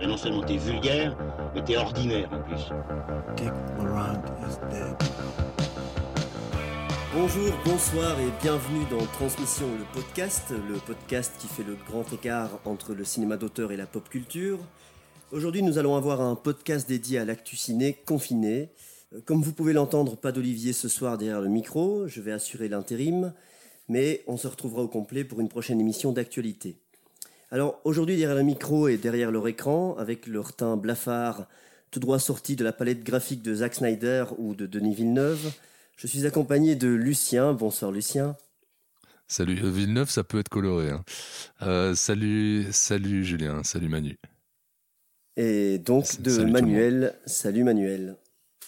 Et non seulement t'es vulgaire, mais t'es ordinaire en plus. Is dead. Bonjour, bonsoir et bienvenue dans Transmission, le podcast, le podcast qui fait le grand écart entre le cinéma d'auteur et la pop culture. Aujourd'hui, nous allons avoir un podcast dédié à l'actu ciné confiné. Comme vous pouvez l'entendre, pas d'Olivier ce soir derrière le micro, je vais assurer l'intérim, mais on se retrouvera au complet pour une prochaine émission d'actualité. Alors aujourd'hui, derrière le micro et derrière leur écran, avec leur teint blafard, tout droit sorti de la palette graphique de Zack Snyder ou de Denis Villeneuve, je suis accompagné de Lucien. Bonsoir Lucien. Salut euh, Villeneuve, ça peut être coloré. hein. Euh, salut, salut Julien, salut Manu. Et donc de salut Manuel. Salut Manuel.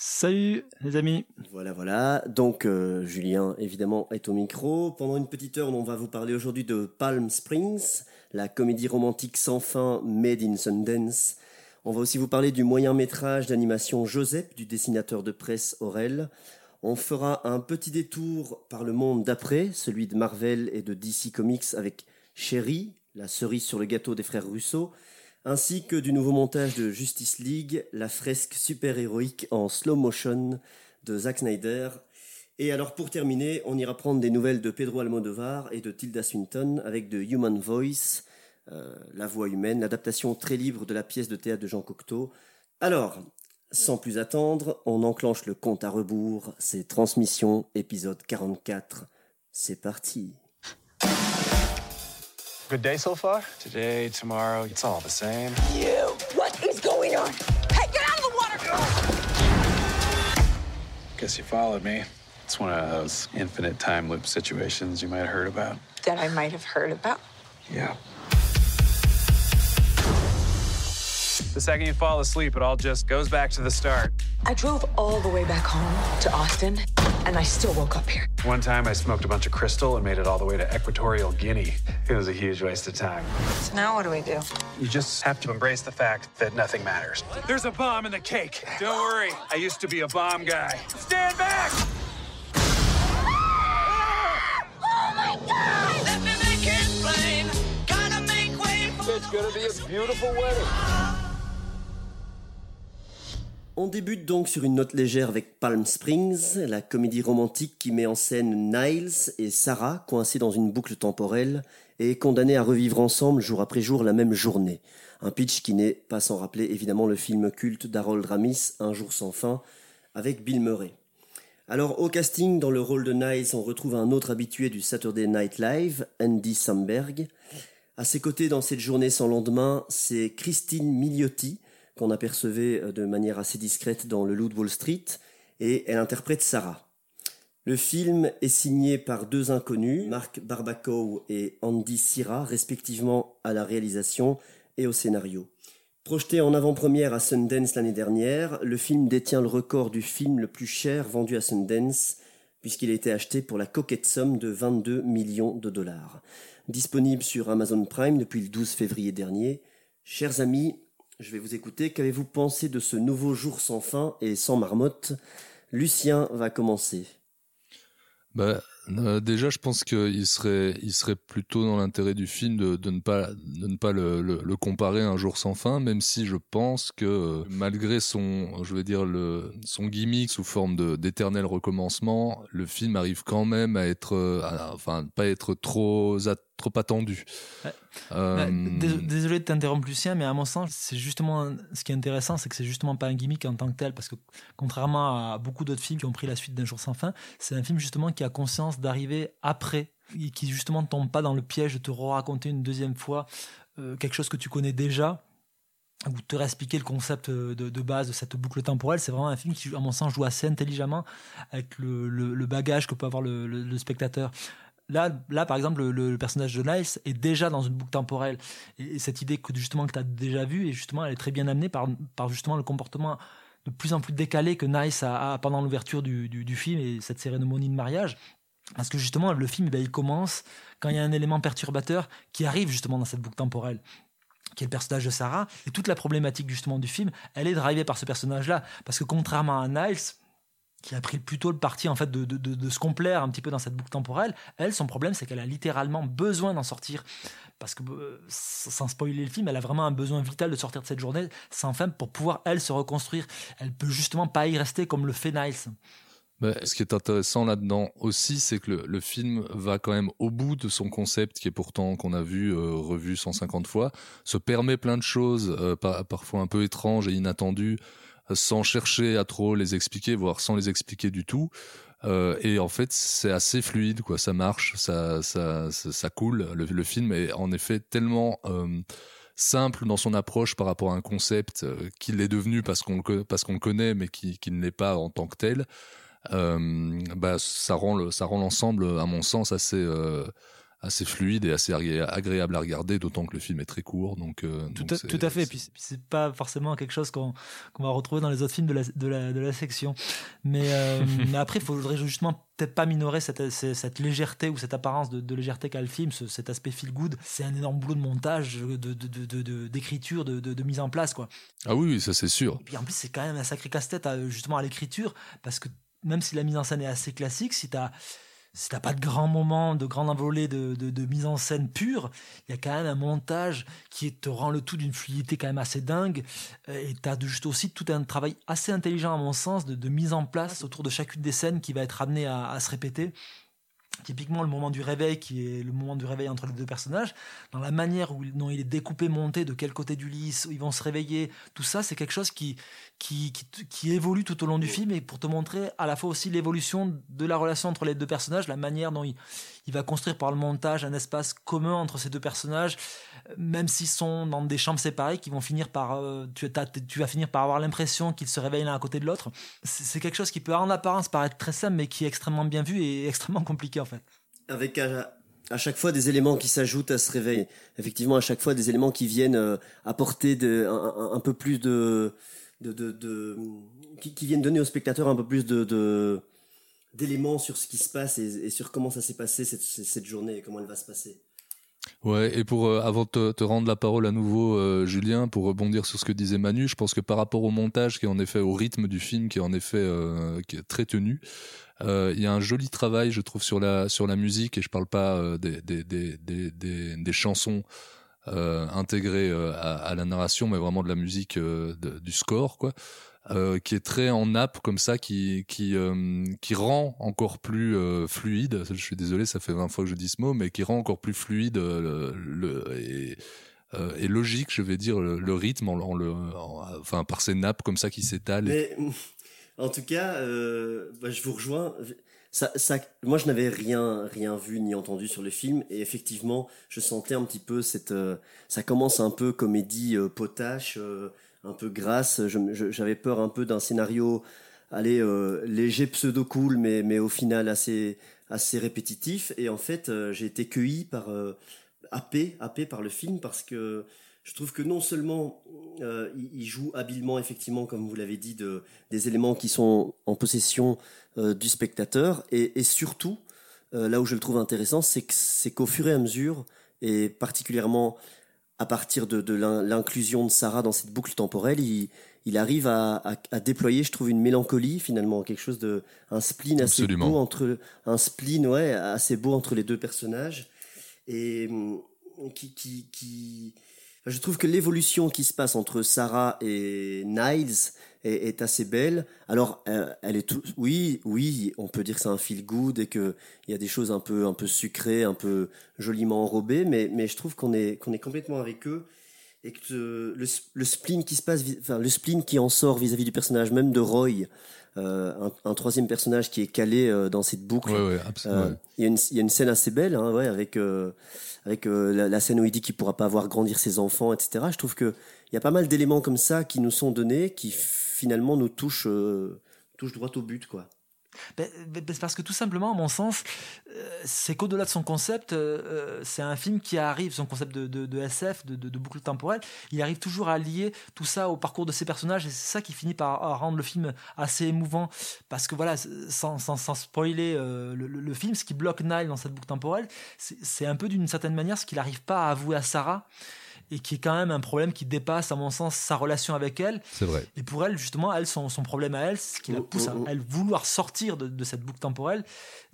Salut les amis. Voilà, voilà. Donc euh, Julien, évidemment, est au micro. Pendant une petite heure, on va vous parler aujourd'hui de Palm Springs, la comédie romantique sans fin Made in Sundance. On va aussi vous parler du moyen métrage d'animation Joseph du dessinateur de presse Aurel. On fera un petit détour par le monde d'après, celui de Marvel et de DC Comics avec Sherry, la cerise sur le gâteau des frères Russo, ainsi que du nouveau montage de Justice League, la fresque super-héroïque en slow motion de Zack Snyder. Et alors pour terminer, on ira prendre des nouvelles de Pedro Almodovar et de Tilda Swinton avec de Human Voice, euh, la voix humaine, l'adaptation très libre de la pièce de théâtre de Jean Cocteau. Alors, sans plus attendre, on enclenche le compte à rebours, c'est Transmission, épisode 44. C'est parti. Good day so far? Today, tomorrow, it's all the same. You! What is going on? Hey, get out of the water! Girl. Guess you followed me. It's one of those infinite time loop situations you might have heard about. That I might have heard about. Yeah. The second you fall asleep, it all just goes back to the start. I drove all the way back home to Austin, and I still woke up here. One time I smoked a bunch of crystal and made it all the way to Equatorial Guinea. It was a huge waste of time. So now what do we do? You just have to embrace the fact that nothing matters. There's a bomb in the cake. Don't worry. I used to be a bomb guy. Stand back! Ah! Oh my god! Let me make it plain. Gotta make way for It's gonna be a beautiful wedding. On débute donc sur une note légère avec Palm Springs, la comédie romantique qui met en scène Niles et Sarah coincés dans une boucle temporelle et condamnés à revivre ensemble jour après jour la même journée. Un pitch qui n'est pas sans rappeler évidemment le film culte d'Harold Ramis, Un jour sans fin, avec Bill Murray. Alors au casting, dans le rôle de Niles, on retrouve un autre habitué du Saturday Night Live, Andy Samberg. À ses côtés dans cette journée sans lendemain, c'est Christine Milioti, qu'on apercevait euh, de manière assez discrète dans Le Loup Wall Street, et elle interprète Sarah. Le film est signé par deux inconnus, Mark Barbacow et Andy Sira, respectivement à la réalisation et au scénario. Projeté en avant-première à Sundance l'année dernière, le film détient le record du film le plus cher vendu à Sundance, puisqu'il a été acheté pour la coquette somme de 22 millions de dollars. Disponible sur Amazon Prime depuis le 12 février dernier. Chers amis, je vais vous écouter. Qu'avez-vous pensé de ce nouveau jour sans fin et sans marmotte? Lucien va commencer. Bah, euh, déjà, je pense qu'il serait, il serait plutôt dans l'intérêt du film de, de ne pas, de ne pas le, le, comparer à un jour sans fin, même si je pense que euh, malgré son, je veux dire le, son gimmick sous forme d'éternel recommencement, le film arrive quand même à être, euh, enfin, pas être trop, trop attendu. Ouais. Euh, dés- Désolé de t'interrompre Lucien, mais à mon sens, c'est justement ce qui est intéressant, c'est que c'est justement pas un gimmick en tant que tel, parce que contrairement à beaucoup d'autres films qui ont pris la suite d'un jour sans fin, c'est un film justement qui a conscience d'arriver après, et qui justement ne tombe pas dans le piège de te raconter une deuxième fois euh, quelque chose que tu connais déjà ou te réexpliquer le concept de, de base de cette boucle temporelle. C'est vraiment un film qui, à mon sens, joue assez intelligemment avec le, le- le bagage que peut avoir le spectateur. Là, là, par exemple, le, personnage de Niles est déjà dans une boucle temporelle. Et, et cette idée que justement que tu as déjà vue, et justement, elle est très bien amenée par, par justement le comportement de plus en plus décalé que Niles a, pendant l'ouverture du, du, du film et cette cérémonie de mariage. Parce que justement, le film, eh ben, il commence quand il y a un élément perturbateur qui arrive justement dans cette boucle temporelle qui est le personnage de Sarah. Et toute la problématique justement du film, elle est drivée par ce personnage-là. Parce que contrairement à Niles, qui a pris plutôt le parti en fait de, de, de, se complaire un petit peu dans cette boucle temporelle. Elle, son problème, c'est qu'elle a littéralement besoin d'en sortir. Parce que, euh, sans spoiler le film, elle a vraiment un besoin vital de sortir de cette journée sans fin pour pouvoir, elle, se reconstruire. Elle peut justement pas y rester comme le fait Niles. Bah, ce qui est intéressant là-dedans aussi, c'est que le, le, film va quand même au bout de son concept, qui est pourtant qu'on a vu, euh, revu 150 fois, se permet plein de choses, euh, par, parfois un peu étranges et inattendues, sans chercher à trop les expliquer, voire sans les expliquer du tout. Euh, et en fait, c'est assez fluide, quoi. Ça marche, ça, ça, ça, coule. Le, le, film est en effet tellement euh, simple dans son approche par rapport à un concept euh, qu'il est devenu parce qu'on le, parce qu'on le connaît, mais qui, qui ne l'est pas en tant que tel. Euh, bah, ça rend le, ça rend l'ensemble, à mon sens, assez assez fluide et assez agréable à regarder, d'autant que le film est très court. Donc, euh, tout, donc à, tout à fait. Et puis, c'est pas forcément quelque chose qu'on qu va retrouver dans les autres films de la, de la, de la section. Mais, euh, mais après, il faudrait justement peut-être pas minorer cette, cette, légèreté ou cette apparence de, de légèreté qu'a le film, ce, cet aspect feel good. C'est un énorme boulot de montage, d'écriture, de, de, mise en place. Quoi. Ah oui, ça c'est sûr. Et puis en plus, c'est quand même un sacré casse-tête justement à l'écriture, parce que même si la mise en scène est assez classique, si tu as si t'as pas de grands moments, de grands envolées de, de, mise en scène pure, il y a quand même un montage qui te rend le tout d'une fluidité quand même assez dingue. Et t'as juste aussi tout un travail assez intelligent à mon sens de, mise en place autour de chacune des scènes qui va être amenée à se répéter typiquement le moment du réveil qui est le moment du réveil entre les deux personnages dans la manière où, dont il est découpé monté de quel côté du lit où ils vont se réveiller tout ça c'est quelque chose qui qui, qui qui évolue tout au long du film et pour te montrer à la fois aussi l'évolution de la relation entre les deux personnages la manière dont il, il va construire par le montage un espace commun entre ces deux personnages même s'ils sont dans des chambres séparées qui vont finir par euh, tu, tu vas finir par avoir l'impression qu'ils se réveillent l'un à côté de l'autre. C'est quelque chose qui peut en apparence paraître très simple mais qui est extrêmement bien vu et extrêmement compliqué en fait. Avec à, à chaque fois des éléments qui s'ajoutent à ce réveil effectivement à chaque fois des éléments qui viennent euh, apporter un, peu plus de qui, viennent donner au spectateur un peu plus de d'éléments sur ce qui se passe et, sur comment ça s'est passé cette, journée et comment elle va se passer. Ouais, et pour euh, avant de te, rendre la parole à nouveau, euh, Julien, pour rebondir sur ce que disait Manu, je pense que par rapport au montage, qui est en effet au rythme du film, qui est en effet euh, qui est très tenu, il y a un joli travail, je trouve, sur la sur la musique, et je parle pas des, des, des, des, des chansons intégrées à, à, la narration, mais vraiment de la musique du score, quoi euh, qui est très en nappe comme ça, qui qui euh, qui rend encore plus euh, fluide. Je suis désolé, ça fait 20 fois que je dis ce mot, mais qui rend encore plus fluide le, et, logique, je vais dire, le, rythme, en, en en, enfin par ces nappes comme ça qui s'étalent. En tout cas, bah, je vous rejoins. Ça, ça, moi, je n'avais rien, rien vu ni entendu sur le film, et effectivement, je sentais un petit peu cette. ça commence un peu comédie potache un peu grasse. J'avais peur un peu d'un scénario, allez, euh, léger, pseudo cool, mais mais au final assez assez répétitif. Et en fait, euh, j'ai été cueilli par euh, happé, par le film parce que je trouve que non seulement euh, il, joue habilement, effectivement, comme vous l'avez dit, de, des éléments qui sont en possession du spectateur, et, et surtout, là où je le trouve intéressant, c'est qu'au fur et à mesure, et particulièrement à partir de, de l'inclusion de Sarah dans cette boucle temporelle, il, il arrive à, à, à, déployer, je trouve, une mélancolie finalement, quelque chose de un spleen assez Absolument. beau entre un spleen ouais assez beau entre les deux personnages et qui qui, qui je trouve que l'évolution qui se passe entre Sarah et Niles est, est assez belle. Alors, euh, elle est tout, oui, oui, on peut dire que c'est un feel good et que il y a des choses un peu, un peu sucrées, un peu joliment enrobées, mais, mais je trouve qu'on est, qu'on est complètement avec eux et que le, le spleen qui se passe, enfin, le spleen qui en sort vis-à-vis -vis du personnage même de Roy, euh, un, un, troisième personnage qui est calé euh, dans cette boucle. Ouais, ouais, euh. Il y, a une, il y a une scène assez belle, hein, ouais, avec euh, avec euh, la, la, scène où il dit qu'il pourra pas voir grandir ses enfants, etc. Je trouve que il y a pas mal d'éléments comme ça qui nous sont donnés, qui finalement nous touchent euh, touchent droit au but, quoi. Ben, ben, parce que tout simplement, à mon sens, euh, c'est qu'au-delà de son concept, euh, c'est un film qui arrive, son concept de, SF, de, boucle temporelle, il arrive toujours à lier tout ça au parcours de ses personnages, et c'est ça qui finit par rendre le film assez émouvant, parce que voilà, sans, sans, spoiler le, le, film, ce qui bloque Nile dans cette boucle temporelle, c'est un peu d'une certaine manière ce qu'il n'arrive pas à avouer à Sarah, et qui est quand même un problème qui dépasse, à mon sens, sa relation avec elle. C'est vrai. Et pour elle, justement, elle, son, son problème à elle, ce qui la Oh, pousse oh, oh. à elle vouloir sortir de, de cette boucle temporelle,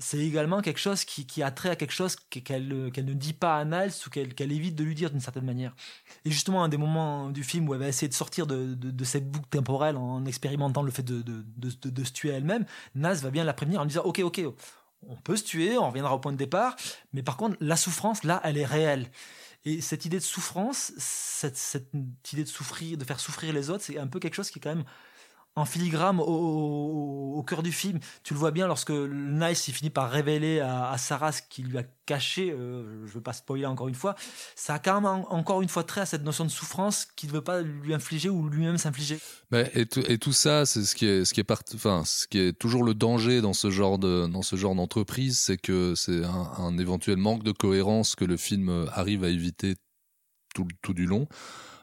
c'est également quelque chose qui, qui a trait à quelque chose que- qu'elle euh, qu'elle ne dit pas à Niles ou qu'elle qu'elle évite de lui dire d'une certaine manière. Et justement, un des moments du film où elle va essayer de sortir de, de- de cette boucle temporelle en expérimentant le fait de, de, de- de- de se tuer elle-même, Naz va bien la prévenir en lui disant Ok, ok, on peut se tuer, on reviendra au point de départ, mais par contre, la souffrance, là, elle est réelle. Et cette idée de souffrance, cette, idée de souffrir, de faire souffrir les autres, c'est un peu quelque chose qui est quand même en filigrane au, cœur du film. Tu le vois bien lorsque Nice finit par révéler à, Sarah ce qu'il lui a caché. euh, je veux pas spoiler encore une fois. Ça a quand même en- encore une fois trait à cette notion de souffrance qu'il ne veut pas lui infliger ou lui-même s'infliger. Et, tout, et tout ça, c'est ce qui est, ce qui est toujours le danger dans ce genre d'entreprise, c'est que c'est un, un éventuel manque de cohérence que le film arrive à éviter tout du long.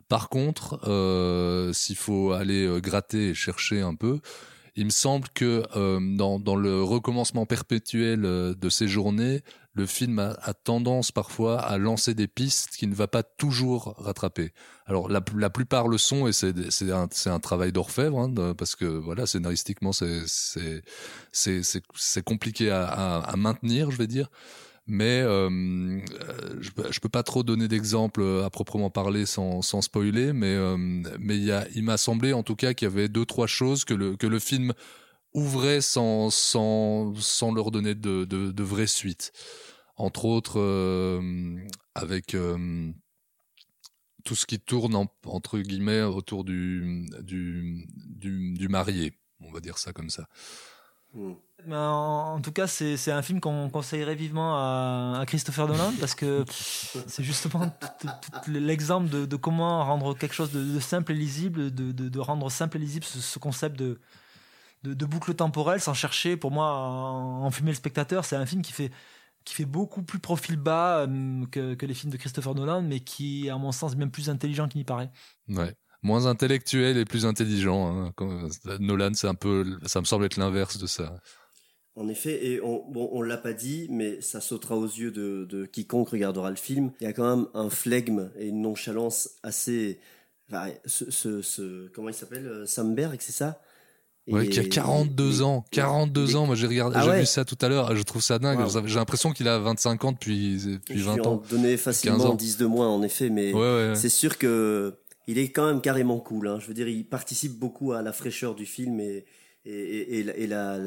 Par contre, euh, s'il faut aller euh, gratter et chercher un peu, il me semble que euh, dans, dans le recommencement perpétuel de ces journées, le film a, tendance parfois à lancer des pistes qu'il ne va pas toujours rattraper. Alors la, plupart le sont et c'est un, un travail d'orfèvre hein, parce que voilà scénaristiquement c'est compliqué à maintenir je vais dire mais euh, euh, je, je peux pas trop donner d'exemples à proprement parler sans, sans spoiler mais euh, mais il m'a semblé en tout cas qu'il y avait deux trois choses que le que le film ouvrait sans sans sans leur donner de de, de vraies suites. Entre autres euh, avec euh, tout ce qui tourne en- entre guillemets autour du du du marié on va dire ça comme ça Mais en, en tout cas, c'est c'est un film qu'on conseillerait vivement à, à Christopher Nolan parce que c'est justement tout- tout l'exemple de, de comment rendre quelque chose de, de simple et lisible, de, de- de rendre simple et lisible ce, ce concept de, de, de boucle temporelle sans chercher, pour moi, à en- enfumer le spectateur. C'est un film qui fait, qui fait beaucoup plus profil bas euh, que, que les films de Christopher Nolan, mais qui est, à mon sens, bien plus intelligent qu'il n'y paraît. Ouais. Moins intellectuel et plus intelligent. Hein. Quand- Nolan, c'est un peu, ça me semble être l'inverse de ça. En effet, et on, bon, on l'a pas dit, mais ça sautera aux yeux de, de quiconque regardera le film. Il y a quand même un flegme et une nonchalance assez. enfin, ce, ce, ce- comment il s'appelle euh, Sam Berg, c'est ça? Ouais, qui a 42 et- ans. 42 et- ans. Moi, j'ai regardé, Ah j'ai ouais. vu ça tout à l'heure. Je trouve ça dingue. Wow. J'ai l'impression qu'il a 25 ans depuis, Je depuis lui 20 en ans. donner 15 facilement ans. 10 de moins, en effet, mais Ouais, ouais, ouais. c'est sûr que il est quand même carrément cool. Hein. Je veux dire, il participe beaucoup à la fraîcheur du film et, et, et, et la-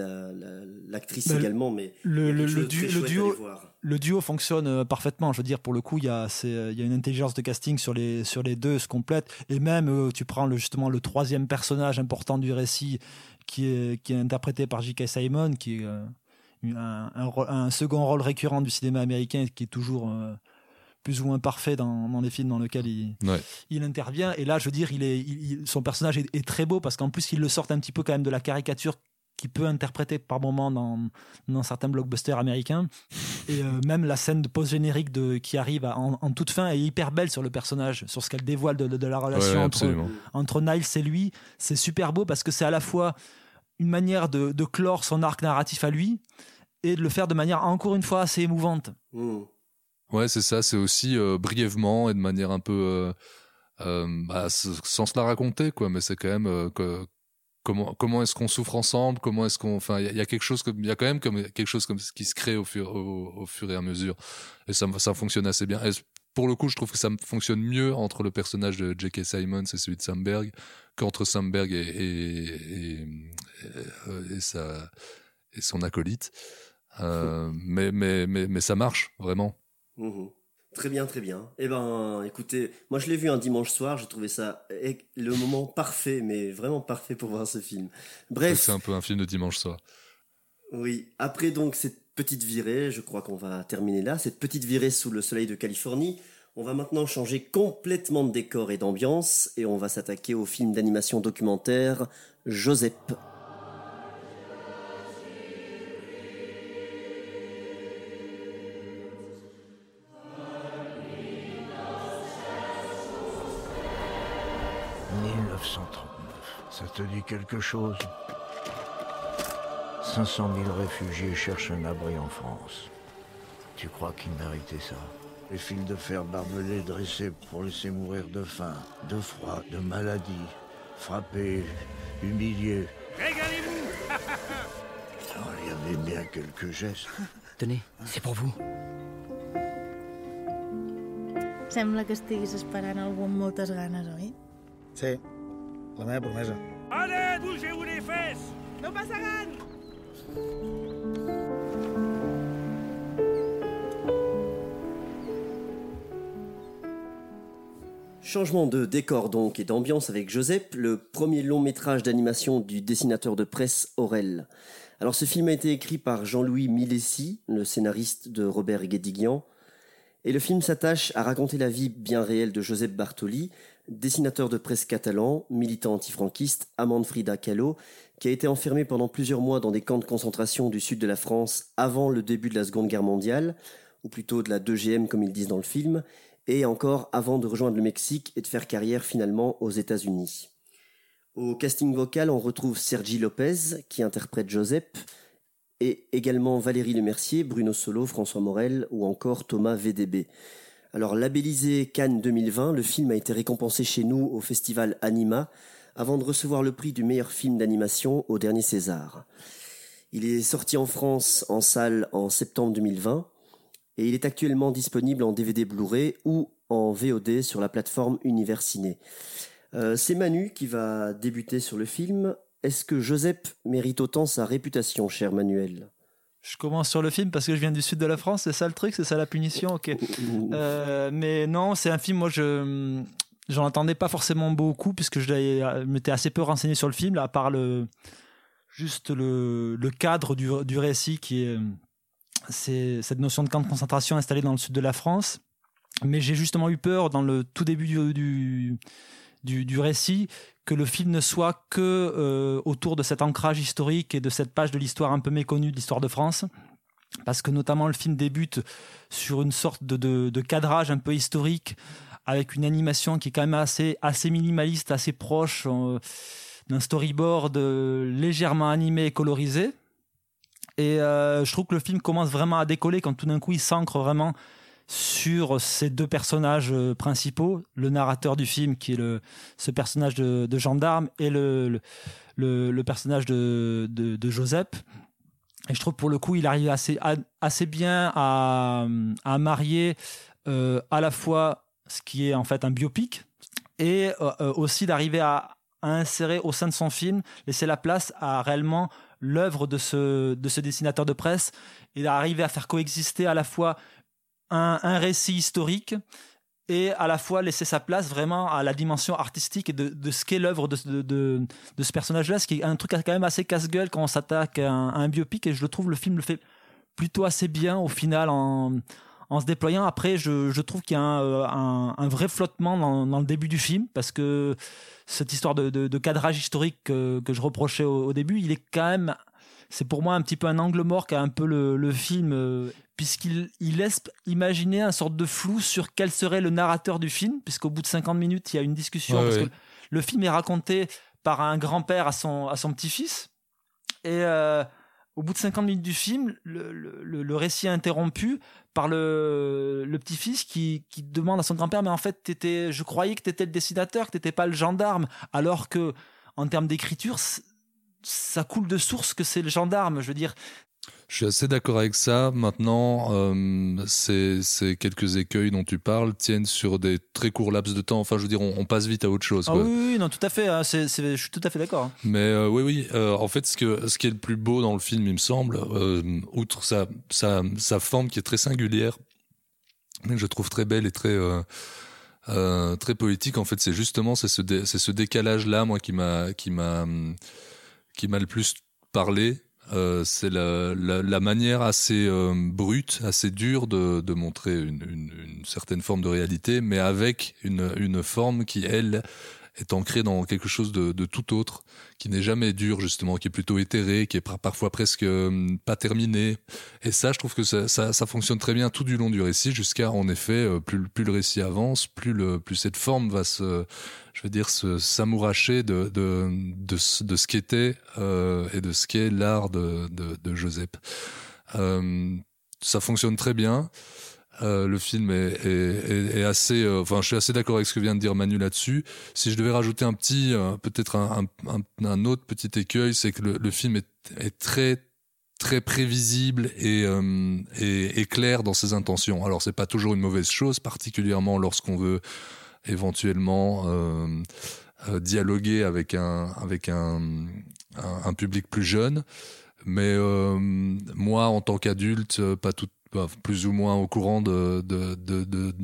l'actrice Ben, également. Mais le- le- du- duo- le duo fonctionne euh, parfaitement. Je veux dire, pour le coup, il y a, c'est, euh, il y a une intelligence de casting sur les, sur les deux, se complète. Et même, euh, tu prends le, justement le troisième personnage important du récit, qui est, qui est interprété par J.K. Simon, qui est un, un second rôle récurrent du cinéma américain, qui est toujours euh, plus ou moins parfait dans, dans les films dans lesquels il, Ouais. il intervient. Et là, je veux dire, il est, il- il- son personnage est, est très beau parce qu'en plus, il le sort un petit peu quand même de la caricature qu'il peut interpréter par moment dans, dans certains blockbusters américains. Et euh, même la scène de post-générique de, qui arrive à- en, en toute fin est hyper belle sur le personnage, sur ce qu'elle dévoile de, de- de la relation ouais, entre, entre Niles et lui. C'est super beau parce que c'est à la fois une manière de, de clore son arc narratif à lui et de le faire de manière encore une fois assez émouvante. Hmm. Ouais, c'est ça. C'est aussi euh, brièvement et de manière un peu, euh, euh, bah, sans se la raconter, quoi. Mais c'est quand même que, comment comment est-ce qu'on souffre ensemble Comment est-ce qu'on, enfin, il y, a- il y a quelque chose comme, il y a quand même comme quelque chose comme qui se crée au fur au, au fur et à mesure. Et ça ça fonctionne assez bien. Et pour le coup, je trouve que ça fonctionne mieux entre le personnage de J.K. Simons et celui de Samberg qu'entre Samberg et et, et, et, et sa et son acolyte. Euh, mais, mais, mais, mais ça marche, vraiment. Mhm. Très bien, très bien. Eh ben, écoutez, moi je l'ai vu un dimanche soir, j'ai trouvé ça e- le moment parfait, mais vraiment parfait pour voir ce film. Bref, C'est un peu un film de dimanche soir. oui. Après donc cette petite virée, je crois qu'on va terminer là, cette petite virée sous le soleil de Californie. On va maintenant changer complètement de décor et d'ambiance et on va s'attaquer au film d'animation documentaire Joseph. « te dit quelque chose 500 000 réfugiés cherchent un abri en France. Tu crois qu'ils méritaient ça? Les fils de fer barbelés dressés pour laisser mourir de faim, de froid, de maladie, frappés, humiliés. Régalez-vous Oh, il y avait bien quelques gestes. Tenez, c'est pour vous. Sembla que estiguis esperant algú amb moltes ganes, oi? Sí, la meva promesa. Allez, bougez-vous les fesses No passaran! Changement de décor donc et d'ambiance avec Joseph, le premier long métrage d'animation du dessinateur de presse Aurel. Alors ce film a été écrit par Jean-Louis Milesi, le scénariste de Robert Guédiguian, et le film s'attache à raconter la vie bien réelle de Joseph Bartoli, dessinateur de presse catalan, militant antifranquiste, amant Frida Kahlo, qui a été enfermé pendant plusieurs mois dans des camps de concentration du sud de la France avant le début de la Seconde Guerre mondiale, ou plutôt de la 2GM comme ils disent dans le film, et encore avant de rejoindre le Mexique et de faire carrière finalement aux États-Unis. Au casting vocal, on retrouve Sergi Lopez qui interprète Joseph, et également Valérie Lemercier, Bruno Solo, François Morel ou encore Thomas VDB. Alors labellisé Cannes 2020, le film a été récompensé chez nous au festival Anima avant de recevoir le prix du meilleur film d'animation au dernier César. Il est sorti en France en salle en septembre 2020 et il est actuellement disponible en DVD Blu-ray ou en VOD sur la plateforme Univers Ciné. Euh, C'est Manu qui va débuter sur le film. Est-ce que Joseph mérite autant sa réputation, cher Manuel? Je commence sur le film parce que je viens du sud de la France, c'est ça le truc, c'est ça la punition, ok. Euh, mais non, c'est un film, moi je j'en entendais pas forcément beaucoup puisque je je m'étais assez peu renseigné sur le film, là, à part le juste le, le cadre du, du récit qui est c'est cette notion de camp de concentration installé dans le sud de la France. Mais j'ai justement eu peur dans le tout début du, du, du, récit que le film ne soit que euh, autour de cet ancrage historique et de cette page de l'histoire un peu méconnue de l'histoire de France. Parce que notamment le film débute sur une sorte de, cadrage un peu historique avec une animation qui est quand même assez, assez minimaliste, assez proche euh, d'un storyboard euh, légèrement animé et colorisé. Et je trouve que le film commence vraiment à décoller quand tout d'un coup il s'ancre vraiment sur ces deux personnages euh, principaux, le narrateur du film qui est le, ce personnage de, gendarme et le, le, personnage de, de, Joseph. Et je trouve pour le coup il arrive assez, assez bien à, à marier euh, à la fois ce qui est en fait un biopic et euh, aussi d'arriver à, à insérer au sein de son film, laisser la place à réellement l'œuvre de ce, de ce dessinateur de presse et d'arriver à faire coexister à la fois un, récit historique et à la fois laisser sa place vraiment à la dimension artistique et de, ce qu'est l'œuvre de, ce personnage-là, ce qui est un truc quand même assez casse-gueule quand on s'attaque à, un- biopic et je le trouve le film le fait plutôt assez bien au final en, se déployant. Après, je, trouve qu'il y a un, euh, vrai flottement dans, le début du film parce que cette histoire de, cadrage historique que, je reprochais au début, il est quand même, c'est pour moi un petit peu un angle mort qu'a un peu le, le film euh, puisqu'il il laisse imaginer un sorte de flou sur quel serait le narrateur du film puisqu'au bout de 50 minutes, il y a une discussion Ouais, parce ouais. que le film est raconté par un grand-père à son, à son petit-fils et euh, au bout de 50 minutes du film, le, le- récit est interrompu par le, le petit-fils qui, qui demande à son grand-père Mais en fait, t'étais- je croyais que tu étais le dessinateur, que tu n'étais pas le gendarme. Alors que, en termes d'écriture, ça coule de source que c'est le gendarme. Je veux dire, Je suis assez d'accord avec ça. Maintenant, euh, ces, ces quelques écueils dont tu parles tiennent sur des très courts laps de temps. Enfin, je veux dire, on, on passe vite à autre chose. ah quoi. oui, oui, non, tout à fait. hein, je suis tout à fait d'accord. hein. Mais euh, oui, oui. euh, en fait, ce, que, ce qui est le plus beau dans le film, il me semble, outre sa, sa, sa forme qui est très singulière, mais que je trouve très belle et très très poétique. En fait, c'est justement c'est ce, dé- ce décalage là, moi, qui m'a qui m'a hum, qui m'a le plus parlé. Euh, c'est la, manière assez euh, brute, assez dure de, montrer une, certaine forme de réalité, mais avec une forme qui, elle, est ancrée dans quelque chose de, de tout autre, qui n'est jamais dur justement, qui est plutôt éthéré, qui est par- parfois presque euh, pas terminé. Et ça, je trouve que ça, ça, ça fonctionne très bien tout du long du récit, jusqu'à en effet, euh, plus, plus le récit avance, plus, le, plus cette forme va se, je veux dire, se s'amouracher de, de, de, de ce qu'était euh, et de ce qu'est l'art de, de, de Joseph. Euh, ça fonctionne très bien. Euh, le film est, assez, euh, enfin, je suis assez d'accord avec ce que vient de dire Manu là-dessus. Si je devais rajouter un petit, euh, peut-être un, autre petit écueil, c'est que le, film est, très très prévisible et, et, clair dans ses intentions. Alors c'est pas toujours une mauvaise chose, particulièrement lorsqu'on veut éventuellement dialoguer avec un avec un, public plus jeune. Mais moi, en tant qu'adulte, pas tout, plus ou moins au courant de de de de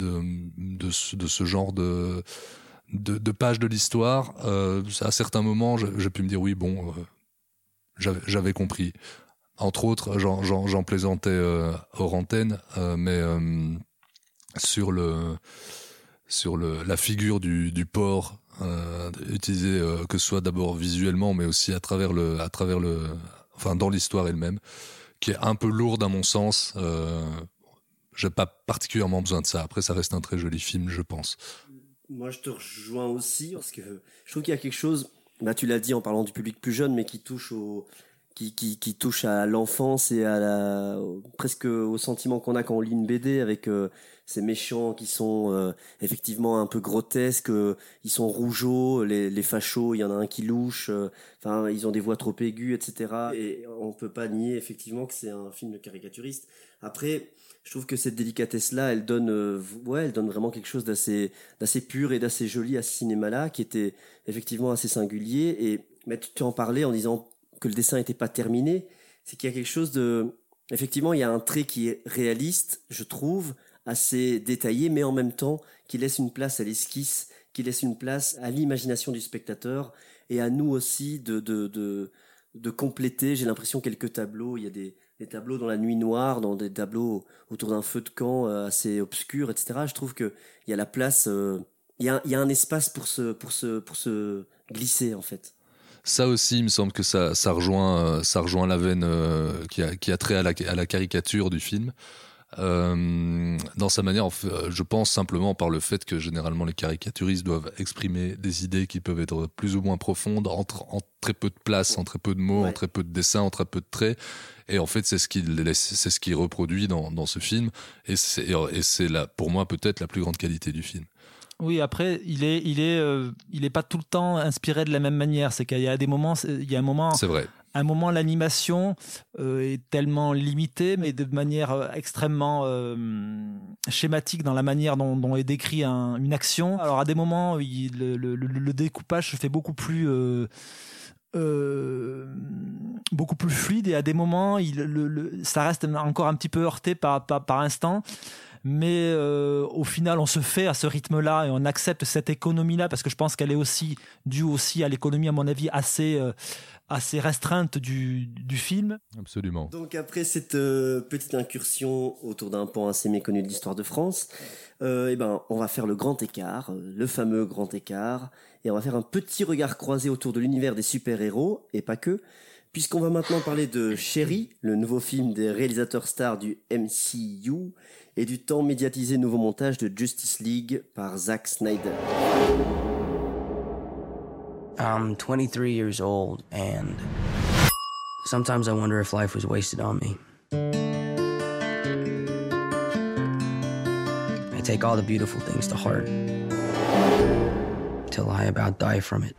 de, ce, genre de de, pages de l'histoire. à certains moments, j'ai pu me dire oui, bon, j'avais compris entre autres, j'en plaisantais euh, hors antenne, euh, mais euh, sur le sur le la figure du, porc euh, utilisé euh, que ce soit d'abord visuellement, mais aussi à travers le à travers le enfin dans l'histoire elle-même, qui est un peu lourde à mon sens. Euh, J'ai pas particulièrement besoin de ça. Après, ça reste un très joli film, je pense. Moi, je te rejoins aussi parce que je trouve qu'il y a quelque chose. Bah, tu l'as dit en parlant du public plus jeune, mais qui touche au qui, qui, touche à l'enfance et à presque au sentiment qu'on a quand on lit une BD avec euh, ces méchants qui sont euh, effectivement un peu grotesques euh, ils sont rougeaux les, les fachos il y en a un qui louche euh, enfin ils ont des voix trop aiguës etc et on peut pas nier effectivement que c'est un film de caricaturiste. Après je trouve que cette délicatesse là elle donne ouais elle donne vraiment quelque chose d'assez d'assez pur et d'assez joli à ce cinéma là qui était effectivement assez singulier. Et mais tu en parlais en disant que le dessin n'était pas terminé, c'est qu'il y a quelque chose de... Effectivement, il y a un trait qui est réaliste, je trouve, assez détaillé, mais en même temps qui laisse une place à l'esquisse, qui laisse une place à l'imagination du spectateur et à nous aussi de, de, de, compléter, j'ai l'impression, quelques tableaux. Il y a des, tableaux dans la nuit noire, dans des tableaux autour d'un feu de camp euh, assez obscur, etc. Je trouve qu'il y a la place, euh, il, y a, un espace pour se, pour se, pour se glisser, en fait ça aussi, il me semble que ça, ça rejoint, euh, ça rejoint la veine qui, a, qui a trait à la, à la caricature du film. Euh, dans sa manière, je pense simplement par le fait que généralement les caricaturistes doivent exprimer des idées qui peuvent être plus ou moins profondes en, en très peu de place, en très peu de mots, ouais. en très peu de dessins, en très peu de traits. Et en fait, c'est ce qu'il c'est ce qui reproduit dans, dans ce film. Et c'est, et c'est là, pour moi, peut-être la plus grande qualité du film. Oui, après, il est, il est, euh, il est pas tout le temps inspiré de la même manière. C'est qu'il y a des moments, il y a un moment. C'est vrai. Un moment, l'animation euh, est tellement limitée, mais de manière euh, extrêmement euh, schématique dans la manière dont, est décrit un, une action. Alors à des moments, le, découpage se fait beaucoup plus beaucoup plus fluide et à des moments ça reste encore un petit peu heurté par, par, par instant mais au final on se fait à ce rythme là et on accepte cette économie là parce que je pense qu'elle est aussi due aussi à l'économie à mon avis assez assez restreinte du, du film. Absolument. Donc après cette euh, petite incursion autour d'un pan assez méconnu de l'histoire de France, euh, eh ben on va faire le grand écart, le fameux grand écart, et on va faire un petit regard croisé autour de l'univers des super-héros, et pas que, puisqu'on va maintenant parler de Sherry, le nouveau film des réalisateurs stars du MCU, et du temps médiatisé nouveau montage de Justice League par Zack Snyder. I'm 23 years old, and sometimes I wonder if life was wasted on me. I take all the beautiful things to heart till I about die from it.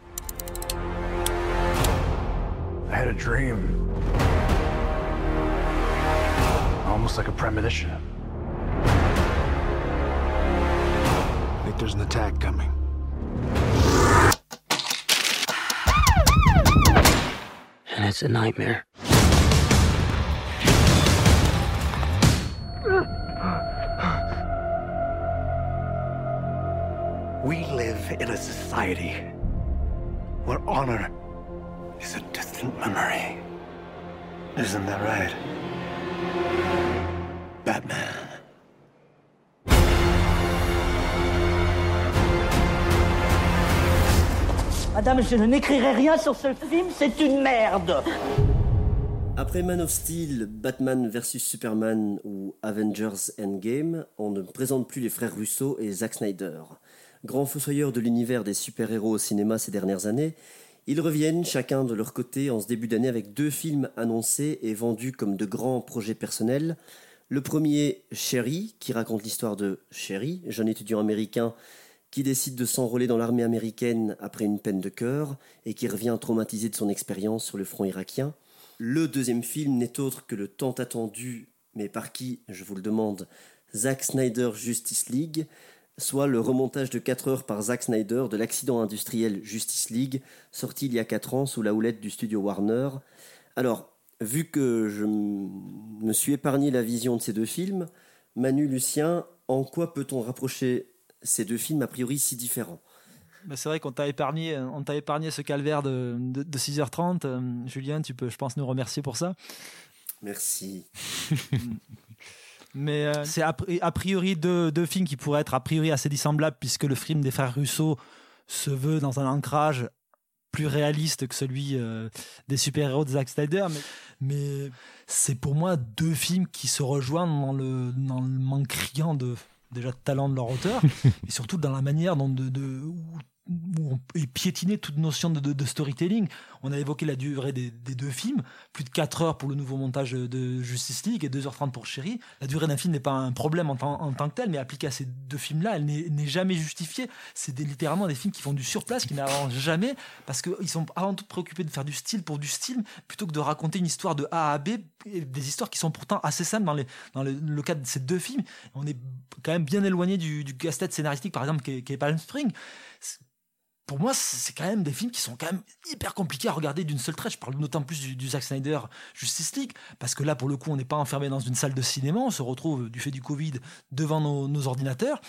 I had a dream. Almost like a premonition. I think there's an attack coming. It's a nightmare. We live in a society where honor is a distant memory. Isn't that right? Batman. Madame, je n'écrirai rien sur ce film, c'est une merde. Après Man of Steel, Batman vs Superman ou Avengers Endgame, on ne présente plus les frères Russo et Zack Snyder. Grands fossoyeurs de l'univers des super-héros au cinéma ces dernières années, ils reviennent chacun de leur côté en ce début d'année avec deux films annoncés et vendus comme de grands projets personnels, Le premier, Sherry, qui raconte l'histoire de Sherry, jeune étudiant américain qui décide de s'enrôler dans l'armée américaine après une peine de cœur et qui revient traumatisé de son expérience sur le front irakien. Le deuxième film n'est autre que le tant attendu, mais par qui, je vous le demande, Zack Snyder Justice League, soit le remontage de 4 heures par Zack Snyder de l'accident industriel Justice League, sorti il y a 4 ans sous la houlette du studio Warner. Alors, vu que je me suis épargné la vision de ces deux films, Manu Lucien, en quoi peut-on rapprocher ces deux films a priori si différents bah, c'est vrai qu'on t'a épargné, on t'a épargné ce calvaire de, de, 6h30. Euh, Julien, tu peux, je pense, nous remercier pour ça. Merci. Mais euh, c'est a, priori deux, deux, films qui pourraient être a priori assez dissemblables puisque le film des frères Russo se veut dans un ancrage plus réaliste que celui euh, des super-héros de Zack Snyder. Mais, mais c'est pour moi deux films qui se rejoignent dans le, dans le manque criant de déjà de talent de leur auteur, et surtout dans la manière dont de, de et piétiner toute notion de, storytelling. On a évoqué la durée des, deux films, plus de 4 heures pour le nouveau montage de Justice League et 2h30 pour Chérie. La durée d'un film n'est pas un problème en, tant que tel, mais appliqué à ces deux films-là, elle n'est jamais justifiée. C'est littéralement des films qui font du surplace, qui n'avancent jamais, parce qu'ils sont avant tout préoccupés de faire du style pour du style, plutôt que de raconter une histoire de A à B, des histoires qui sont pourtant assez simples dans, le, cadre de ces deux films. On est quand même bien éloigné du, casse-tête scénaristique, par exemple, qui est, est Palm Spring pour moi, c'est quand même des films qui sont quand même hyper compliqués à regarder d'une seule traite. Je parle notamment plus du, Zack Snyder Justice League, parce que là, pour le coup, on n'est pas enfermé dans une salle de cinéma, on se retrouve, du fait du Covid, devant nos, ordinateurs.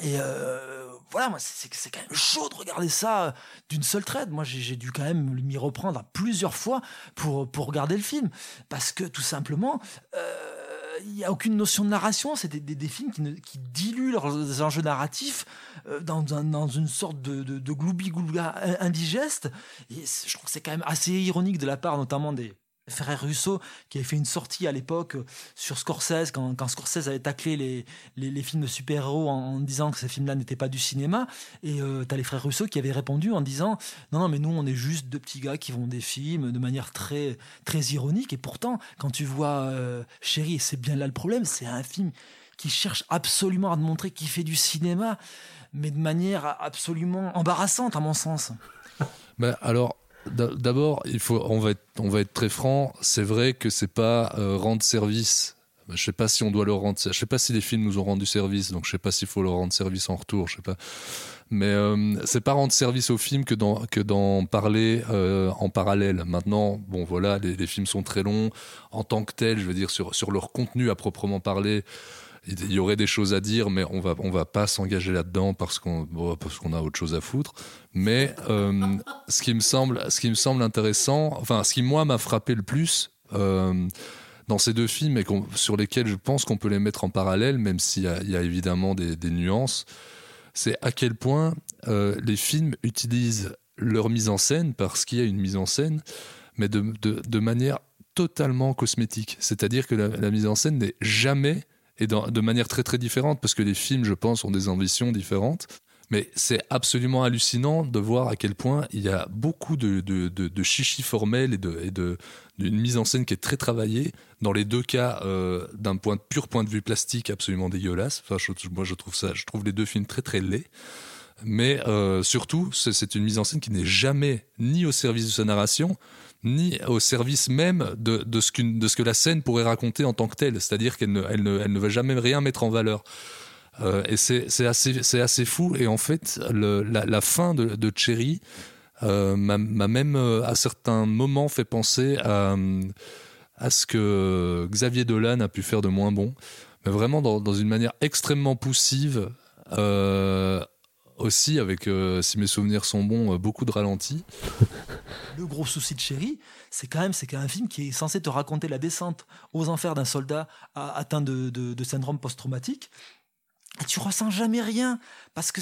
Et euh, voilà, moi, c'est quand même chaud de regarder ça d'une seule traite. Moi, j'ai dû quand même m'y reprendre à plusieurs fois pour, pour regarder le film, parce que tout simplement... Euh, il n'y a aucune notion de narration. C'est des, films qui, diluent leurs enjeux narratifs euh, dans, une sorte de, de, de indigeste. Et je trouve que c'est quand même assez ironique de la part notamment des, frère Russo qui avait fait une sortie à l'époque sur Scorsese quand, quand, Scorsese avait taclé les, les, films de super-héros en, disant que ces films-là n'étaient pas du cinéma. Et euh, t'as les frères Russo qui avaient répondu en disant non non mais nous on est juste deux petits gars qui vont des films de manière très très ironique. Et pourtant quand tu vois euh, Chérie c'est bien là le problème c'est un film qui cherche absolument à te montrer qu'il fait du cinéma mais de manière absolument embarrassante à mon sens ben alors D'abord, il faut, on va être, on va être très franc. C'est vrai que c'est pas euh, rendre service. Je sais pas si on doit leur rendre. Je sais pas si les films nous ont rendu service, donc je sais pas s'il faut leur rendre service en retour. Je sais pas. Mais euh, c'est pas rendre service au film que d'en que d'en parler euh, en parallèle. Maintenant, bon voilà, les, films sont très longs en tant que tels. Je veux dire sur sur leur contenu à proprement parler il y aurait des choses à dire, mais on va on va pas s'engager là-dedans parce qu'on a autre chose à foutre. Mais euh, ce qui me semble ce qui me semble intéressant, enfin ce qui moi m'a frappé le plus euh, dans ces deux films et sur lesquels je pense qu'on peut les mettre en parallèle, même s'il y, a évidemment des, nuances, c'est à quel point euh, les films utilisent leur mise en scène parce qu'il y a une mise en scène, mais de, de, manière totalement cosmétique. C'est-à-dire que la mise en scène n'est jamais et de manière très très différente, parce que les films, je pense, ont des ambitions différentes. Mais c'est absolument hallucinant de voir à quel point il y a beaucoup de, de, de, de, et de d'une mise en scène qui est très travaillée. Dans les deux cas, euh, d'un point pur point de vue plastique, absolument dégueulasse. Enfin, moi, je trouve ça, je trouve les deux films très très laids. Mais euh, surtout, c'est une mise en scène qui n'est jamais ni au service de sa narration, ni au service même de, de, ce, de ce que la scène pourrait raconter en tant que telle. C'est-à-dire qu'elle ne, elle ne, elle ne va jamais rien mettre en valeur. Euh, et c'est assez, assez fou. Et en fait, le, la, fin de, de Cherry euh, m'a même euh, à certains moments fait penser à, à ce que Xavier Dolan a pu faire de moins bon. Mais vraiment dans, dans une manière extrêmement poussive. Aussi avec, euh, si mes souvenirs sont bons, euh, beaucoup de ralentis. Le gros souci de Chéri, c'est quand même c'est qu'un film qui est censé te raconter la descente aux enfers d'un soldat atteint de syndrome post-traumatique. Et tu ressens jamais rien parce que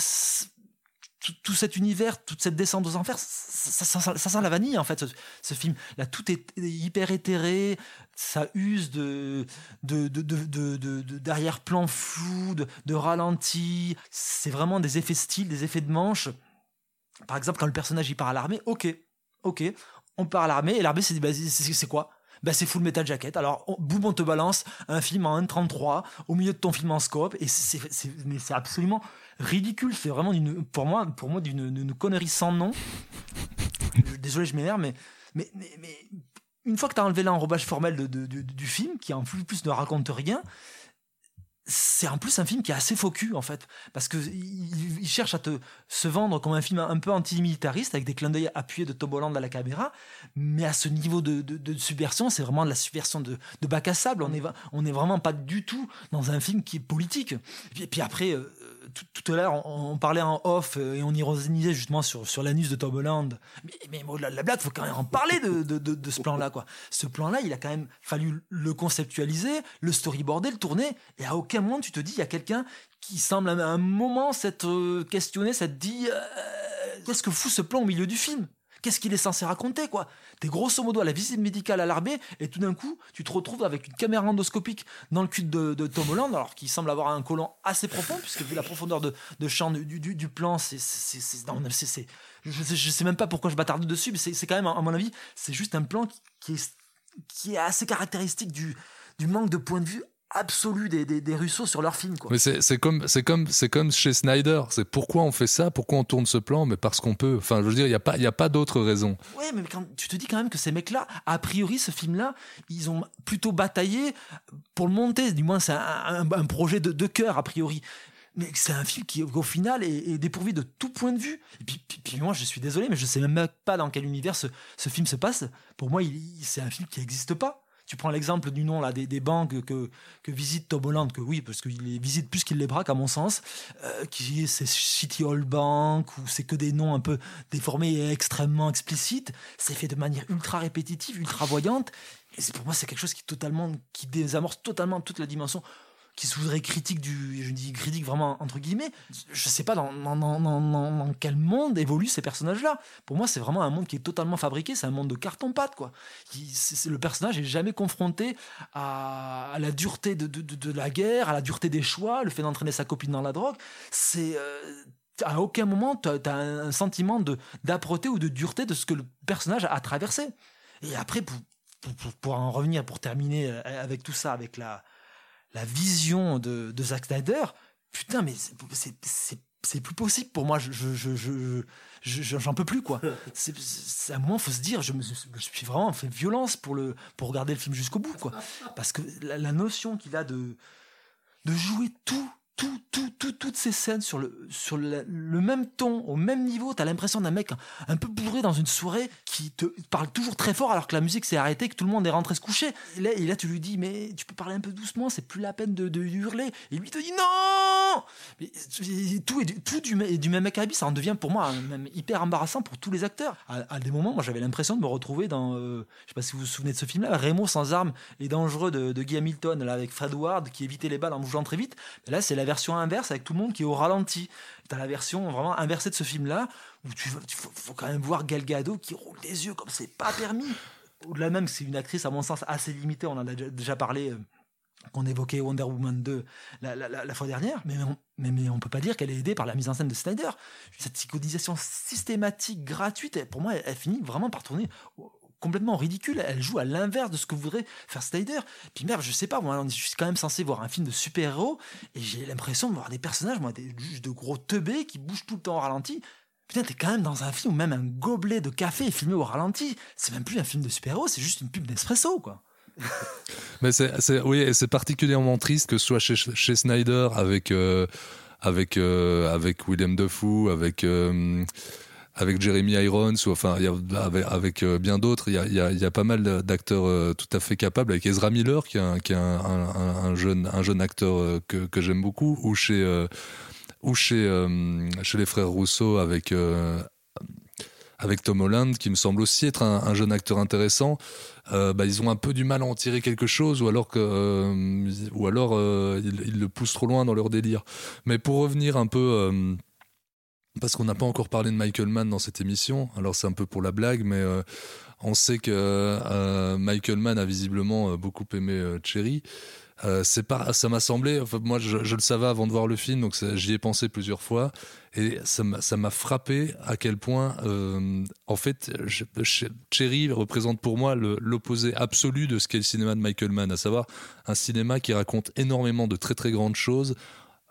tout, cet univers, toute cette descente aux enfers, ça, sent la vanille en fait, ce, film. Là, tout est hyper éthéré, ça use de, de, de, de d'arrière-plan flou, de, de ralenti. C'est vraiment des effets style, des effets de manche. Par exemple, quand le personnage il part à l'armée, ok, ok, on part à l'armée et l'armée c'est, bah, c'est quoi? Ben c'est Full Metal Jacket. Alors, boum, on te balance un film en 1.33 au milieu de ton film en scope, et c'est, c'est, mais c'est absolument ridicule. C'est vraiment pour moi, pour moi, d'une, connerie sans nom. Désolé, je m'énerve, mais, mais, mais, une fois que tu as enlevé l'enrobage formel de, du- film, qui en plus ne raconte rien, c'est en plus un film qui est assez faux cul, en fait. Parce que il, il cherche à te se vendre comme un film un peu antimilitariste avec des clins d'œil appuyés de Tom Holland à la caméra. Mais à ce niveau de, de, de subversion c'est vraiment de la subversion de, de bac à sable. On est, va- on est vraiment pas du tout dans un film qui est politique. Et puis, et puis après euh, tout, à l'heure on, parlait en off euh, et on ironisait justement sur, sur l'anus de Tom Holland. Mais, au-delà de la blague faut quand même en parler de, de, ce plan là quoi. Ce plan là il a quand même fallu le conceptualiser le storyboarder le tourner et à aucun moment tu te dis il y a quelqu'un qui semble à un moment s'être euh, questionné s'être dit euh, qu'est-ce que fout ce plan au milieu du film? Qu'est-ce qu'il est censé raconter, quoi? T'es grosso modo à la visite médicale à l'armée, et tout d'un coup, tu te retrouves avec une caméra endoscopique dans le cul de, Tom Holland, alors qu'il semble avoir un colon assez profond, puisque vu la profondeur de, champ du, plan, c'est. Je, sais- je sais même pas pourquoi je m'attarde dessus, mais c'est quand même, à mon avis, c'est juste un plan qui, est, assez caractéristique du manque de point de vue absolu des, des, sur leur film, quoi. Mais c'est comme c'est comme c'est comme chez Snyder. C'est pourquoi on fait ça, pourquoi on tourne ce plan, mais parce qu'on peut. Enfin, je veux dire, il y a pas il y a pas d'autre raison. Ouais, mais quand tu te dis quand même que ces mecs-là, a priori, ce film-là, ils ont plutôt bataillé pour le monter. Du moins, c'est un, un- un projet de, de cœur, a priori. Mais c'est un film qui, au final, est, est dépourvu de tout point de vue. Et puis, puis- puis moi, je suis désolé, mais je sais même pas dans quel univers ce, ce film se passe. Pour moi, c'est un film qui n'existe pas. Tu prends l'exemple du nom là des, banques que, que visite Tom Holland, que oui, parce qu'il les visite plus qu'il les braque, à mon sens, euh, qui c'est City Hall Bank, ou c'est que des noms un peu déformés et extrêmement explicites. C'est fait de manière ultra répétitive, ultra voyante. Et pour moi, c'est quelque chose qui totalement, qui désamorce totalement toute la dimension qui se voudrait critique du, je dis critique vraiment entre guillemets. Je sais pas dans, dans, dans, dans- quel monde évoluent ces personnages-là. Pour moi, c'est vraiment un monde qui est totalement fabriqué. C'est un monde de carton-pâte, quoi. Il- c'est- le personnage est jamais confronté à, à la dureté de, de, de- la guerre, à la dureté des choix, le fait d'entraîner sa copine dans la drogue. C'est euh, à aucun moment tu as un sentiment de d'âpreté ou de dureté de ce que le personnage a traversé. Et après, pour, pour, pour- pour en revenir, pour terminer euh, avec tout ça, avec la, la vision de, de Zack Snyder, putain, mais c'est- plus possible pour moi. Je, je, je, je- je- j'en peux plus quoi. C'est, à un moment, faut se dire, je me, suis- je me suis vraiment fait violence pour le pour regarder le film jusqu'au bout quoi. Parce que la, la notion qu'il a de de jouer tout, tout, tout, tout, toutes ces scènes sur le, sur le, le même ton, au même niveau. T'as l'impression d'un mec un, peu bourré dans une soirée qui te parle toujours très fort alors que la musique s'est arrêtée, que tout le monde est rentré se coucher. Et là, tu lui dis, mais tu peux parler un peu doucement, c'est plus la peine de, hurler. Et lui te dit, non mais, tout est tout du, même acabit, ça en devient pour moi même hyper embarrassant pour tous les acteurs. À, des moments, moi j'avais l'impression de me retrouver dans, euh, je sais pas si vous vous souvenez de ce film-là, Raymond sans armes et dangereux de, Guy Hamilton, avec Fred Ward qui évitait les balles en bougeant très vite. Là, c'est la version inverse avec tout le monde qui est au ralenti. T'as la version vraiment inversée de ce film-là où tu, tu faut, quand même voir Gal Gadot qui roule des yeux comme c'est pas permis. Au-delà même, c'est une actrice à mon sens assez limitée. On en a déjà, parlé. euh, qu'on évoquait Wonder Woman 2 la, la- la- la fois dernière, mais on, mais, mais on peut pas dire qu'elle est aidée par la mise en scène de Snyder. Cette psychodisation systématique, gratuite, pour moi, elle, finit vraiment par tourner complètement ridicule. Elle joue à l'inverse de ce que voudrait faire Snyder. Puis merde, je sais pas, moi, je suis quand même censé voir un film de super-héros et j'ai l'impression de voir des personnages, moi, des, juste de gros teubés qui bougent tout le temps au ralenti. Putain, t'es quand même dans un film où même un gobelet de café est filmé au ralenti. C'est même plus un film de super-héros, c'est juste une pub d'espresso, quoi. Mais c'est, oui, c'est particulièrement triste que ce soit chez, chez Snyder avec euh, avec euh, avec William Dafoe, avec euh, avec Jeremy Irons, ou enfin avec, euh, bien d'autres. Il y a, pas mal d'acteurs euh, tout à fait capables, avec Ezra Miller qui est un, jeune un jeune acteur euh, que, j'aime beaucoup, ou chez les frères Rousseau avec Tom Holland, qui me semble aussi être un, un jeune acteur intéressant, bah, ils ont un peu du mal à en tirer quelque chose, ou alors ils, ils le poussent trop loin dans leur délire. Mais pour revenir un peu, parce qu'on n'a pas encore parlé de Michael Mann dans cette émission, alors c'est un peu pour la blague, mais euh, on sait que euh, Michael Mann a visiblement euh, beaucoup aimé Cherry. Pas, ça m'a semblé. Moi, je, le savais avant de voir le film, donc j'y ai pensé plusieurs fois, et ça m'a frappé à quel point, en fait, je, Cherry représente pour moi l'opposé absolu de ce qu'est le cinéma de Michael Mann, à savoir un cinéma qui raconte énormément de très très grandes choses.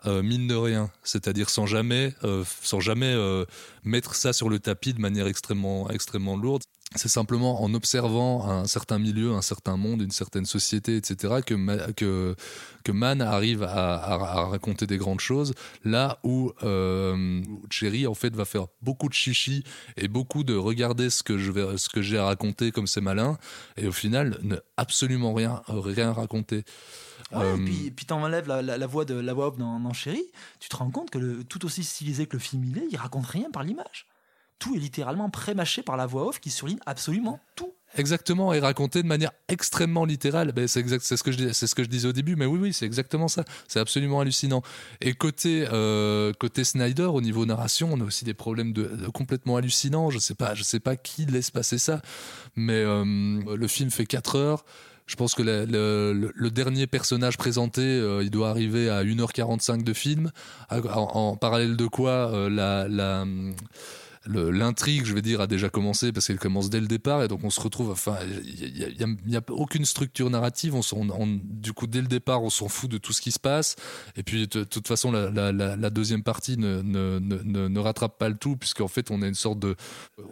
Euh, mine de rien, c'est-à-dire sans jamais, euh, sans jamais euh, mettre ça sur le tapis de manière extrêmement, extrêmement lourde. C'est simplement en observant un certain milieu, un certain monde, une certaine société, etc., que, que, que Mann arrive à, raconter des grandes choses. Là où euh, Cherry, en fait, va faire beaucoup de chichi et beaucoup de regarder ce que j'ai à raconter comme c'est malin, et au final, ne absolument rien, rien raconter. Ouais, et puis, puis t'enlèves la, la, la, voix de la voix off dans, dans Chéri, tu te rends compte que le, tout aussi stylisé que le film il est, il raconte rien par l'image tout est littéralement prémâché par la voix off qui surligne absolument tout. Exactement, et raconté de manière extrêmement littérale. Ben, c'est exact, c'est ce que je c'est ce que je disais au début, mais oui, oui, c'est exactement ça. C'est absolument hallucinant. Et côté euh, côté Snyder, au niveau narration, on a aussi des problèmes de, complètement hallucinants. Je sais pas, je sais pas qui laisse passer ça, mais euh, le film fait 4 heures. Je pense que le, le, le dernier personnage présenté, euh, il doit arriver à 1h45 de film, en, parallèle de quoi euh, la, la l'intrigue, je vais dire, a déjà commencé parce qu'elle commence dès le départ et donc on se retrouve. Enfin, il n'y a, aucune structure narrative. On, du coup, dès le départ, on s'en fout de tout ce qui se passe. Et puis, de, toute façon, la, deuxième partie ne, ne, ne, ne, rattrape pas le tout puisqu'en fait, on a une sorte de,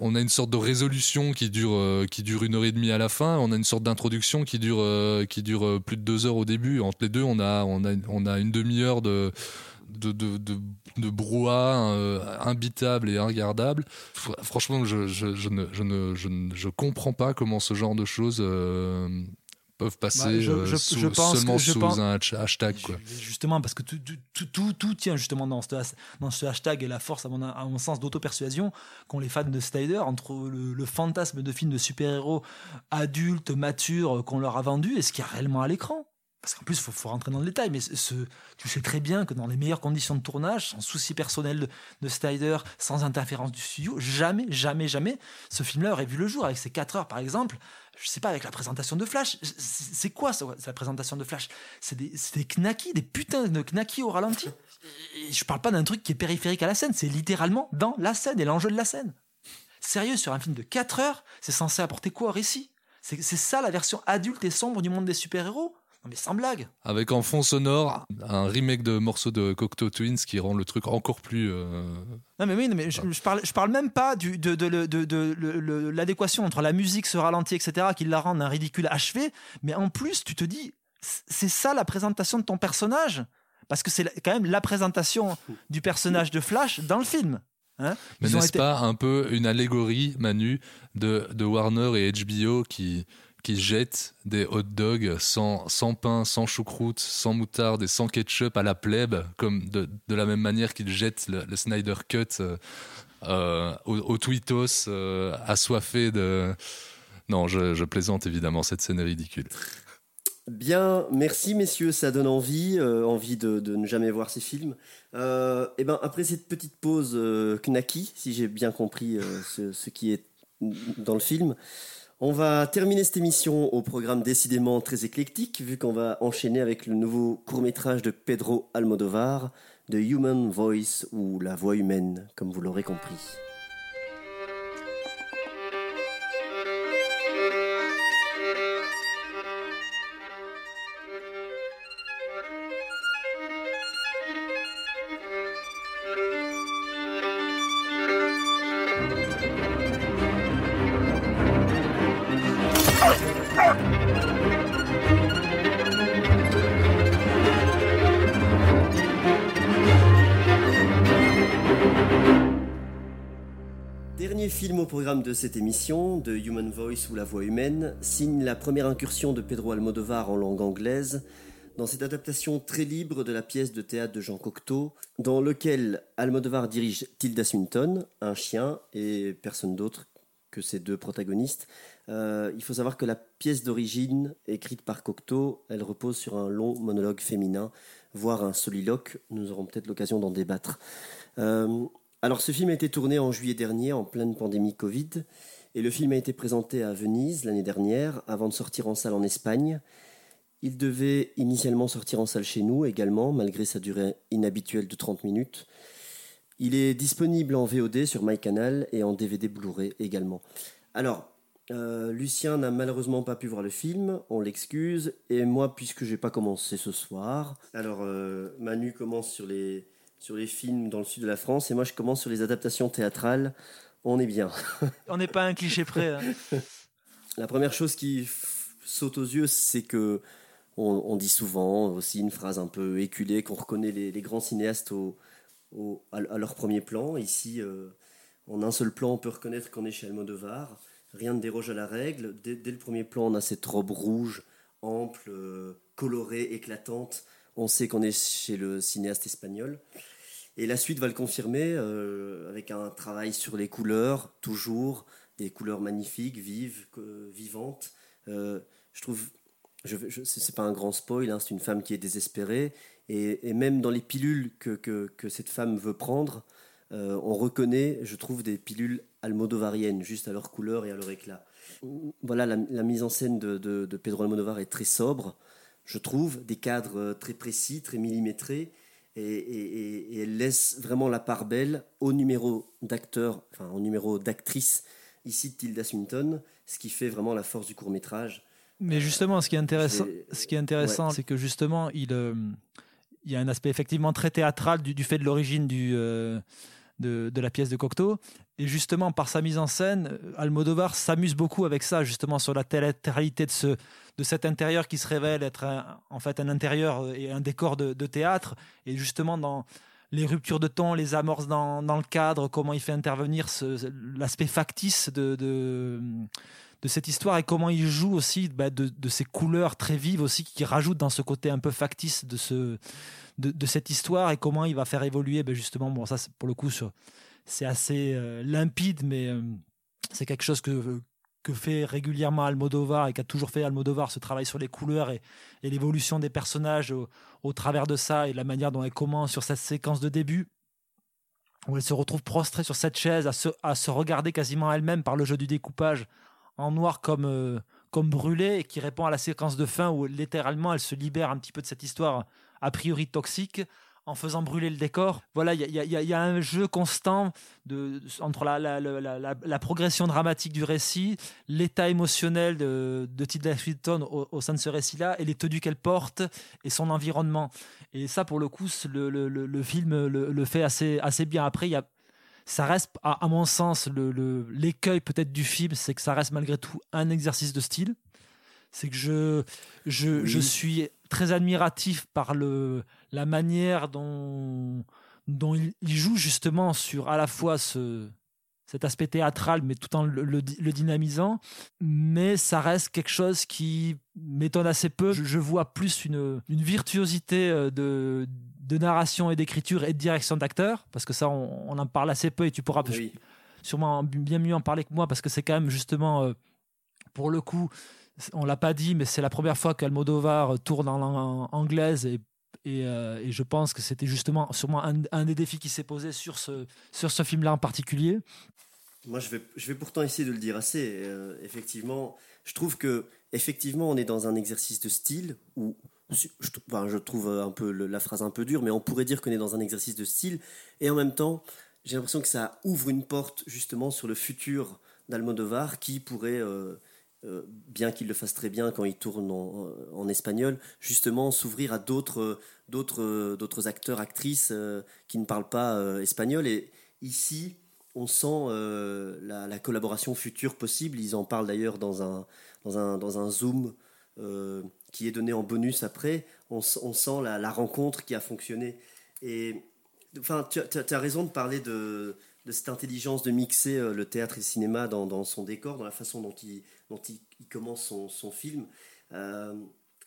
on a une sorte de résolution qui dure, euh, qui dure une heure et demie à la fin. On a une sorte d'introduction qui dure, euh, qui dure euh, plus de deux heures au début. Entre les deux, on a, on a, on a une demi-heure de de, de, de, de brouhaha euh, imbitable et regardable. Franchement, je, je, je, ne, je, ne, je, ne, je comprends pas comment ce genre de choses euh, peuvent passer bah, euh, sous, seulement sous pense, un hashtag. Quoi. Justement, parce que tout, tout, tout, tout, tient justement dans ce, dans ce hashtag et la force, à mon, à mon sens, d'auto-persuasion qu'ont les fans de Snyder entre le, le fantasme de films de super-héros adultes, matures qu'on leur a vendu et ce qu'il y a réellement à l'écran parce qu'en plus, il faut, rentrer dans le détail, mais ce, tu sais très bien que dans les meilleures conditions de tournage, sans souci personnel de, de Snyder, sans interférence du studio, jamais, jamais, jamais, ce film-là aurait vu le jour. Avec ses 4 heures, par exemple, je sais pas, avec la présentation de Flash, c'est quoi ça, la présentation de Flash? C'est des, des knackis, des putains de knackis au ralenti. Et je parle pas d'un truc qui est périphérique à la scène, c'est littéralement dans la scène et l'enjeu de la scène. Sérieux, sur un film de 4 heures, c'est censé apporter quoi au récit? C'est ça la version adulte et sombre du monde des super-héros? Mais sans blague. Avec en fond sonore un remake de morceaux de Cocteau Twins qui rend le truc encore plus. Euh... Non mais oui, mais je, je, parle, je parle même pas du, de, de, de, de l'adéquation entre la musique, ce ralenti, etc., qui la rend un ridicule achevé. Mais en plus, tu te dis, c'est ça la présentation de ton personnage, parce que c'est quand même la présentation du personnage de Flash dans le film. Hein mais n'est-ce été... pas un peu une allégorie, Manu, de, de Warner et HBO qui qui jettent des hot dogs sans, sans pain, sans choucroute, sans moutarde et sans ketchup à la plèbe, comme de, la même manière qu'ils jettent le, Snyder Cut euh, euh, au, Twitos euh, assoiffé de... Non, je, plaisante évidemment, cette scène est ridicule. Bien, merci messieurs, ça donne envie, euh, envie de, ne jamais voir ces films. Et ben après cette petite pause knacky, si j'ai bien compris ce, qui est dans le film, on va terminer cette émission au programme décidément très éclectique, vu qu'on va enchaîner avec le nouveau court-métrage de Pedro Almodovar, The Human Voice ou La Voix humaine, comme vous l'aurez compris. De cette émission, de Human Voice ou La Voix humaine, signe la première incursion de Pedro Almodovar en langue anglaise dans cette adaptation très libre de la pièce de théâtre de Jean Cocteau, dans lequel Almodovar dirige Tilda Swinton, un chien, et personne d'autre que ces deux protagonistes. Euh, il faut savoir que la pièce d'origine, écrite par Cocteau, elle repose sur un long monologue féminin, voire un soliloque. Nous aurons peut-être l'occasion d'en débattre. Euh, alors ce film a été tourné en juillet dernier en pleine pandémie Covid et le film a été présenté à Venise l'année dernière avant de sortir en salle en Espagne. Il devait initialement sortir en salle chez nous également, malgré sa durée inhabituelle de 30 minutes. Il est disponible en VOD sur MyCanal et en DVD Blu-ray également. Alors, euh, Lucien n'a malheureusement pas pu voir le film, on l'excuse, et moi, puisque j'ai pas commencé ce soir, alors euh, Manu commence sur les, sur les films dans le sud de la France, et moi je commence sur les adaptations théâtrales. On est bien. On n'est pas un cliché près. hein. La première chose qui saute aux yeux, c'est que on, on dit souvent aussi une phrase un peu éculée qu'on reconnaît les, les grands cinéastes au, au- à, à leur premier plan. Ici, euh, en un seul plan, on peut reconnaître qu'on est chez Almodovar. Rien ne déroge à la règle. Dès, dès le premier plan, on a cette robe rouge, ample, euh, colorée, éclatante. On sait qu'on est chez le cinéaste espagnol. Et la suite va le confirmer euh, avec un travail sur les couleurs, toujours des couleurs magnifiques, vives, vivantes. Euh, je trouve, je, je, c'est pas un grand spoil, hein, c'est une femme qui est désespérée. Et, même dans les pilules que, que, cette femme veut prendre, euh, on reconnaît, je trouve, des pilules almodovariennes, juste à leur couleur et à leur éclat. Voilà, la, mise en scène de, de, Pedro Almodovar est très sobre, je trouve, des cadres très précis, très millimétrés, et, et- et- et elle laisse vraiment la part belle au numéro d'acteur, enfin au numéro d'actrice, ici Tilda Swinton, ce qui fait vraiment la force du court métrage. Mais justement, ce qui est intéressant, j'ai- ce qui est intéressant, Ouais. c'est que justement, il, euh, il y a un aspect effectivement très théâtral du, du fait de l'origine du, euh, de, de la pièce de Cocteau. Et justement, par sa mise en scène, euh, Almodovar s'amuse beaucoup avec ça, justement, sur la théâtralité de, ce, de cet intérieur qui se révèle être un- en fait un intérieur et un décor de, théâtre. Et justement, dans les ruptures de ton, les amorces dans, le cadre, comment il fait intervenir l'aspect factice de, de, cette histoire et comment il joue aussi bah, de, ces couleurs très vives aussi qui rajoutent dans ce côté un peu factice de, ce, de, cette histoire et comment il va faire évoluer bah, justement, bon ça pour le coup sur- c'est assez euh, limpide mais euh, c'est quelque chose que, que fait régulièrement Almodovar et qu'a toujours fait Almodovar ce travail sur les couleurs et, l'évolution des personnages au, travers de ça et la manière dont elle commence sur cette séquence de début où elle se retrouve prostrée sur cette chaise à se, à se regarder quasiment elle-même par le jeu du découpage en noir comme, euh, comme brûlé et qui répond à la séquence de fin où littéralement elle se libère un petit peu de cette histoire a priori toxique en faisant brûler le décor. Voilà, il y a, y y un jeu constant de, entre la, la, la, la- la- la progression dramatique du récit, l'état émotionnel de, de Tilda Swinton au, au sein de ce récit-là et les tenues qu'elle porte et son environnement. Et ça, pour le coup, le, le- le- le film le, fait assez, assez bien. Après, il y a ça reste, à, à mon sens, l'écueil peut-être du film, c'est que ça reste malgré tout un exercice de style. C'est que je, je, Oui. je suis très admiratif par le, la manière dont, dont il, il joue justement sur à la fois ce, cet aspect théâtral, mais tout en le, le, le dynamisant. Mais ça reste quelque chose qui m'étonne assez peu. Je, je vois plus une, une virtuosité euh, de, de narration et d'écriture et de direction d'acteur, parce que ça, on, on en parle assez peu et tu pourras Oui. sûrement bien mieux en parler que moi, parce que c'est quand même justement, euh, pour le coup, on l'a pas dit, mais c'est la première fois qu'Almodovar tourne en langue anglaise et et, euh, et je pense que c'était justement sûrement un, des défis qui s'est posé sur ce, sur ce film-là en particulier. Moi, je vais, je vais pourtant essayer de le dire assez. euh, effectivement, je trouve que effectivement, on est dans un exercice de style où je, enfin, je trouve un peu la phrase un peu dure, mais on pourrait dire qu'on est dans un exercice de style. Et en même temps, j'ai l'impression que ça ouvre une porte justement sur le futur d'Almodovar qui pourrait, euh, euh, bien qu'il le fasse très bien quand il tourne en, espagnol, justement s'ouvrir à d'autres, acteurs, actrices euh, qui ne parlent pas euh, espagnol. Et ici, on sent la, la collaboration future possible. Ils en parlent d'ailleurs dans un, dans un, dans un zoom qui est donné en bonus après. On, sent la, rencontre qui a fonctionné. Et enfin, tu as raison de parler de, de cette intelligence de mixer euh, le théâtre et le cinéma dans, son décor, dans la façon dont il, commence son, film. Euh,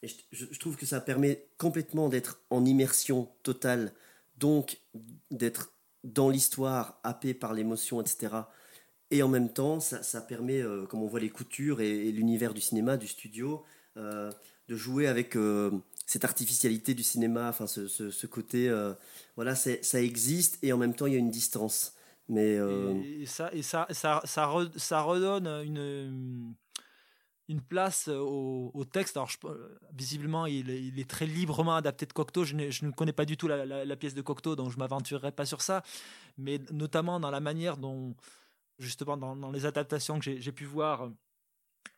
et je, trouve que ça permet complètement d'être en immersion totale, donc d'être dans l'histoire, happé par l'émotion, etc. Et en même temps, ça, permet, euh, comme on voit les coutures et, l'univers du cinéma, du studio, de jouer avec cette artificialité du cinéma, enfin ce, ce- côté, voilà, ça existe et en même temps il y a une distance. Mais euh, Et, ça, et ça, ça, ça, re- ça redonne une, une place au, au texte. Alors, je, visiblement, il, il, est très librement adapté de Cocteau. Je, je ne connais pas du tout la, la, la, pièce de Cocteau, donc je m'aventurerai pas sur ça. Mais notamment dans la manière dont, justement, dans, dans les adaptations que j'ai pu voir,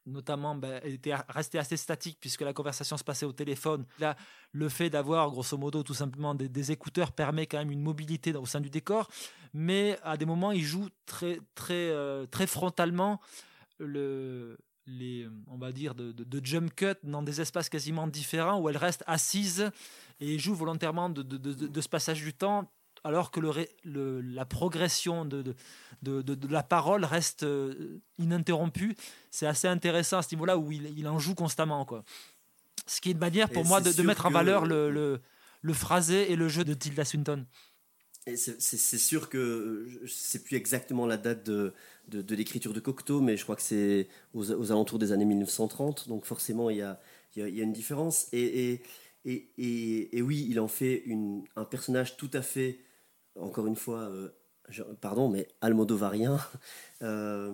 notamment ben, était resté assez statique puisque la conversation se passait au téléphone. Là, le fait d'avoir grosso modo tout simplement des, écouteurs permet quand même une mobilité au sein du décor, mais à des moments il joue très très euh, très frontalement le les on va dire de, de, jump cut dans des espaces quasiment différents où elle reste assise et joue volontairement de, de ce passage du temps alors que le, le, la progression de, de, de, de, la parole reste euh, ininterrompue. C'est assez intéressant à ce niveau-là où il, il, en joue constamment. Quoi. Ce qui est une manière pour et moi de, mettre en valeur le, le, le, phrasé et le jeu de Tilda Swinton. C'est sûr que c'est plus exactement la date de, de, de l'écriture de Cocteau, mais je crois que c'est aux, aux, alentours des années 1930, donc forcément il y a, il y a, il y a une différence. Et, et, et, et, et, oui, il en fait une, un personnage tout à fait encore une fois, euh, pardon, mais almodovarien. Euh,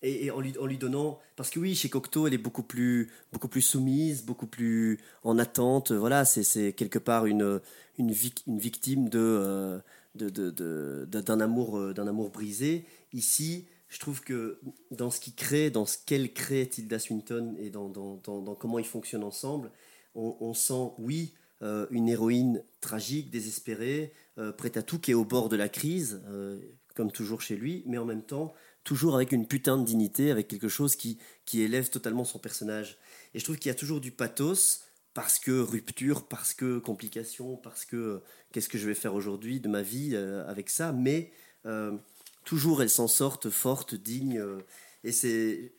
et, et en, lui, donnant. Parce que oui, chez Cocteau, elle est beaucoup plus, beaucoup plus soumise, beaucoup plus en attente. Voilà, c'est quelque part une, une, vic, une victime euh, d'un amour, d'un amour brisé. Ici, je trouve que dans ce qu'il crée, dans ce qu'elle crée, Tilda Swinton, et dans, comment ils fonctionnent ensemble, on sent, oui, euh, une héroïne tragique, désespérée, euh, prête à tout, qui est au bord de la crise, euh, comme toujours chez lui, mais en même temps, toujours avec une putain de dignité, avec quelque chose qui, qui élève totalement son personnage. Et je trouve qu'il y a toujours du pathos, parce que rupture, parce que complication, parce que qu'est-ce que je vais faire aujourd'hui de ma vie avec ça, mais toujours elles s'en sortent fortes, dignes. et c'est.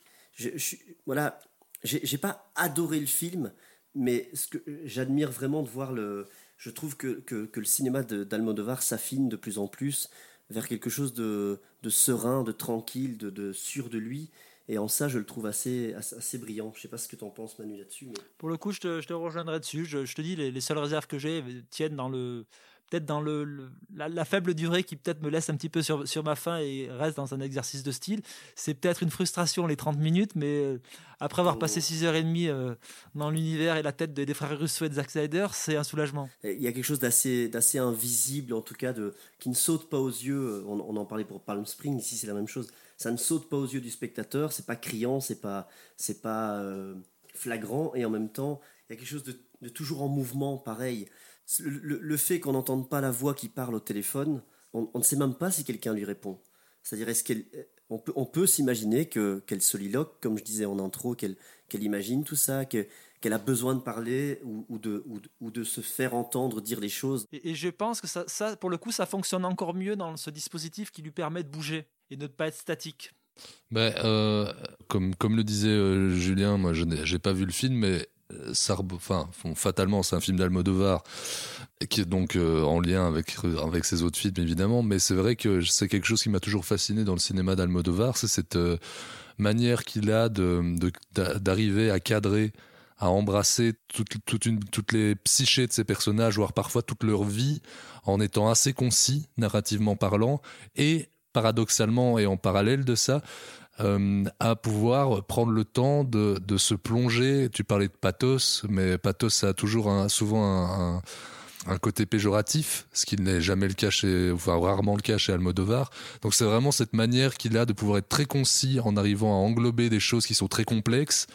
Voilà, j'ai pas adoré le film, mais ce que j'admire vraiment de voir le. Je trouve que, que, le cinéma d'Almodovar s'affine de plus en plus vers quelque chose de, de serein, de tranquille, de, de, sûr de lui. Et en ça, je le trouve assez, assez, brillant. Je sais pas ce que tu en penses, Manu, là-dessus. Pour le coup, je te, je te rejoindrai dessus. Je, je, te dis, les, les seules réserves que j'ai tiennent dans le, peut-être dans le, le la, la, faible durée qui peut-être me laisse un petit peu sur, sur ma faim et reste dans un exercice de style. C'est peut-être une frustration les 30 minutes, mais euh, après avoir oh. passé 6h30 euh, dans l'univers et la tête de, des frères Russo et des Zack Snyder, c'est un soulagement. Il y a quelque chose d'assez, invisible, en tout cas, de, qui ne saute pas aux yeux. On, on en parlait pour Palm Springs, ici c'est la même chose. Ça ne saute pas aux yeux du spectateur, c'est pas criant, c'est pas, c'est pas euh, flagrant, et en même temps, il y a quelque chose de, de toujours en mouvement, pareil le, le fait qu'on n'entende pas la voix qui parle au téléphone, on, on ne sait même pas si quelqu'un lui répond. C'est-à-dire, est-ce qu'elle, on peut, on peut s'imaginer que, qu'elle soliloque, comme je disais en intro, qu'elle, qu'elle imagine tout ça, que, qu'elle a besoin de parler ou, ou, de, ou, de, ou, de, se faire entendre dire les choses. Et, et je pense que ça, ça, pour le coup, ça fonctionne encore mieux dans ce dispositif qui lui permet de bouger et de ne pas être statique. Ben, euh, comme, comme le disait euh, Julien, moi je n'ai pas vu le film, mais ça, enfin, fatalement, c'est un film d'Almodovar qui est donc euh, en lien avec avec ses autres films évidemment, mais c'est vrai que c'est quelque chose qui m'a toujours fasciné dans le cinéma d'Almodovar, c'est cette euh, manière qu'il a d'arriver à cadrer à embrasser toutes les psychés de ces personnages, voire parfois toute leur vie, en étant assez concis, narrativement parlant, et paradoxalement et en parallèle de ça, euh, à pouvoir prendre le temps de, de, se plonger. Tu parlais de pathos, mais pathos ça a toujours un, souvent un, un, côté péjoratif, ce qui n'est jamais le cas chez, enfin rarement le cas chez Almodovar. Donc c'est vraiment cette manière qu'il a de pouvoir être très concis en arrivant à englober des choses qui sont très complexes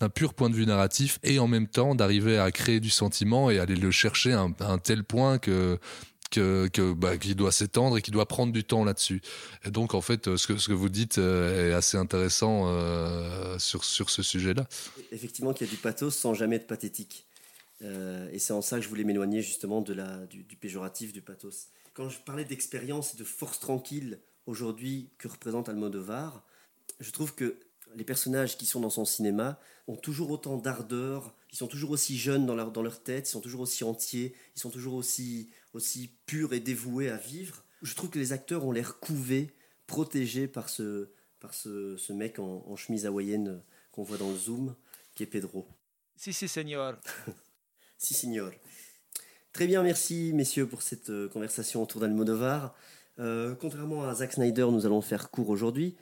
d'un pur point de vue narratif et en même temps d'arriver à créer du sentiment et aller le chercher à un tel point que que, bah, qui doit s'étendre et qui doit prendre du temps là-dessus. Et donc en fait, ce que ce que vous dites euh, est assez intéressant euh, sur ce sujet-là. Effectivement, qu'il y a du pathos sans jamais être pathétique. Euh, et c'est en ça que je voulais m'éloigner justement du, péjoratif du pathos. Quand je parlais d'expérience et de force tranquille aujourd'hui que représente Almodovar, je trouve que les personnages qui sont dans son cinéma ont toujours autant d'ardeur, ils sont toujours aussi jeunes dans leur tête, ils sont toujours aussi entiers, ils sont toujours aussi, aussi purs et dévoués à vivre. Je trouve que les acteurs ont l'air couvés, protégés par ce, par ce, ce mec en, en chemise hawaïenne qu'on voit dans le zoom, qui est Pedro. Si, si, señor. si, señor. Très bien, merci messieurs pour cette conversation autour d'Almodovar. Euh, contrairement à Zack Snyder, nous allons faire court aujourd'hui.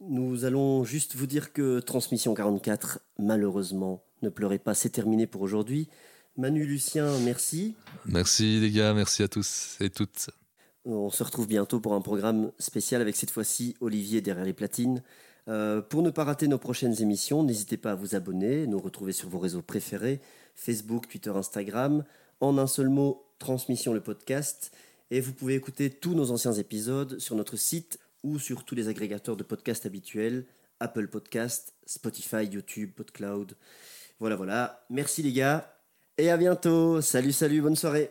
Nous allons juste vous dire que Transmission 44, malheureusement, ne pleurez pas, c'est terminé pour aujourd'hui. Manu, Lucien, merci. Merci les gars, merci à tous et toutes. On se retrouve bientôt pour un programme spécial avec cette fois-ci Olivier derrière les platines. Euh, pour ne pas rater nos prochaines émissions, n'hésitez pas à vous abonner, nous retrouver sur vos réseaux préférés, Facebook, Twitter, Instagram. En un seul mot, Transmission le podcast. Et vous pouvez écouter tous nos anciens épisodes sur notre site ou sur tous les agrégateurs de podcasts habituels, Apple Podcast, Spotify, YouTube, PodCloud. Voilà, voilà. Merci les gars. Et à bientôt. Salut, salut, bonne soirée.